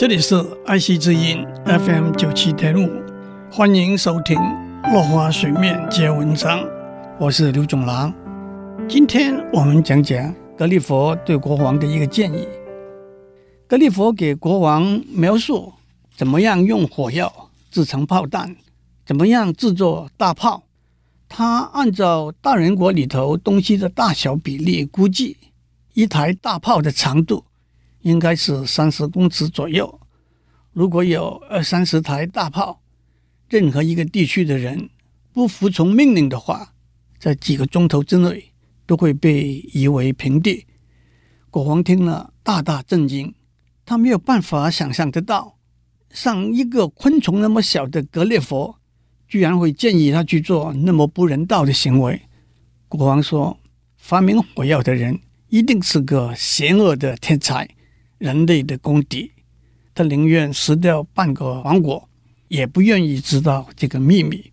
这里是爱惜之音 FM 九七点五，欢迎收听《落花水面皆文章》，我是刘总郎。今天我们讲讲格里佛对国王的一个建议。格里佛给国王描述怎么样用火药制成炮弹，怎么样制作大炮。他按照大人国里头东西的大小比例估计，一台大炮的长度应该是三十公尺左右。如果有二三十台大炮，任何一个地区的人不服从命令的话，在几个钟头之内都会被夷为平地。国王听了大大震惊，他没有办法想象得到，像一个昆虫那么小的格列佛。居然会建议他去做那么不人道的行为。国王说：“发明火药的人一定是个邪恶的天才，人类的公敌。他宁愿失掉半个王国，也不愿意知道这个秘密。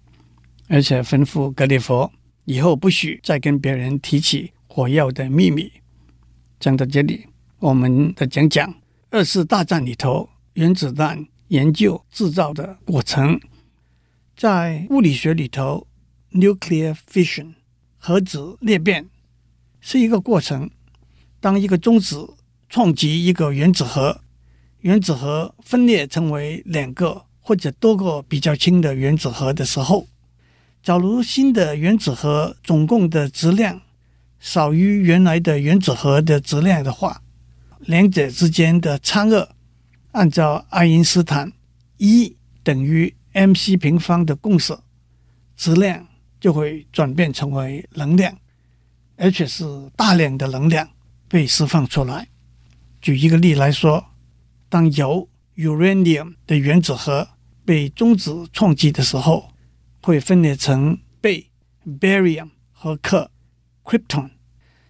而且吩咐格里佛以后不许再跟别人提起火药的秘密。”讲到这里，我们再讲讲二次大战里头原子弹研究制造的过程。在物理学里头，nuclear fission 核子裂变是一个过程。当一个中子撞击一个原子核，原子核分裂成为两个或者多个比较轻的原子核的时候，假如新的原子核总共的质量少于原来的原子核的质量的话，两者之间的差额，按照爱因斯坦一等于。mc 平方的公式，质量就会转变成为能量，而且是大量的能量被释放出来。举一个例来说，当铀 uranium 的原子核被中子撞击的时候，会分裂成钡 barium 和氪 krypton。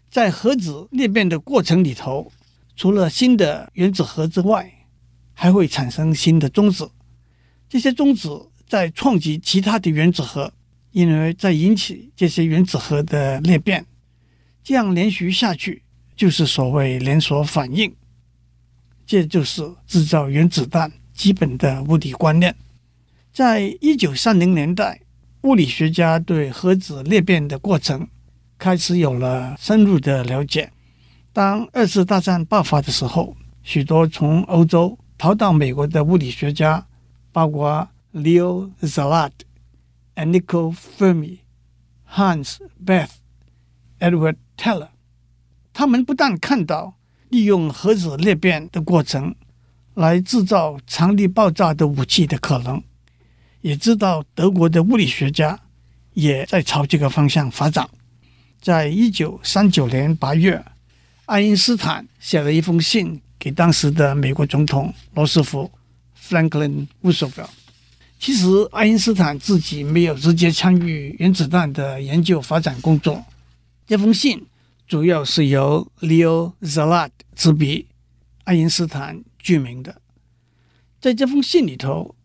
在核子裂变的过程里头，除了新的原子核之外，还会产生新的中子。这些中子在撞击其他的原子核，因而再引起这些原子核的裂变，这样连续下去就是所谓连锁反应。这就是制造原子弹基本的物理观念。在一九三零年代，物理学家对核子裂变的过程开始有了深入的了解。当二次大战爆发的时候，许多从欧洲逃到美国的物理学家。包括 Leo Szilard、Enrico Fermi、Hans Bethe、Edward Teller，他们不但看到利用核子裂变的过程来制造强力爆炸的武器的可能，也知道德国的物理学家也在朝这个方向发展。在一九三九年八月，爱因斯坦写了一封信给当时的美国总统罗斯福。Franklin Roosevelt。其实，爱因斯坦自己没有直接参与原子弹的研究发展工作。这封信主要是由 Leo Szilard 执笔，爱因斯坦著名的。在这封信里头，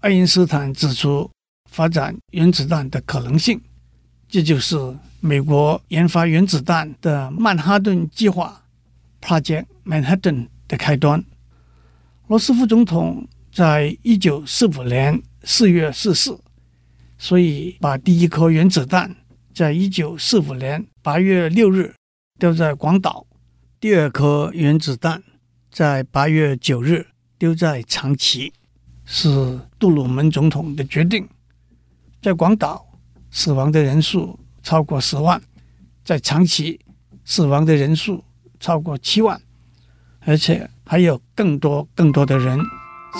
爱因斯坦指出发展原子弹的可能性，这就是美国研发原子弹的曼哈顿计划 （Project Manhattan） 的开端。罗斯福总统。在一九四五年四月逝世，所以把第一颗原子弹在一九四五年八月六日丢在广岛，第二颗原子弹在八月九日丢在长崎，是杜鲁门总统的决定。在广岛死亡的人数超过十万，在长崎死亡的人数超过七万，而且还有更多更多的人。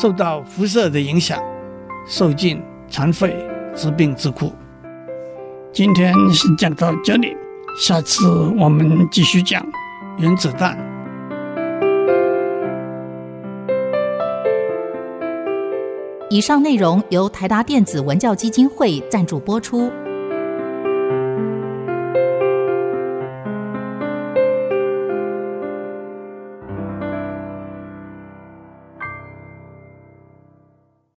受到辐射的影响，受尽残废、致病之苦。今天先讲到这里，下次我们继续讲原子弹。以上内容由台达电子文教基金会赞助播出。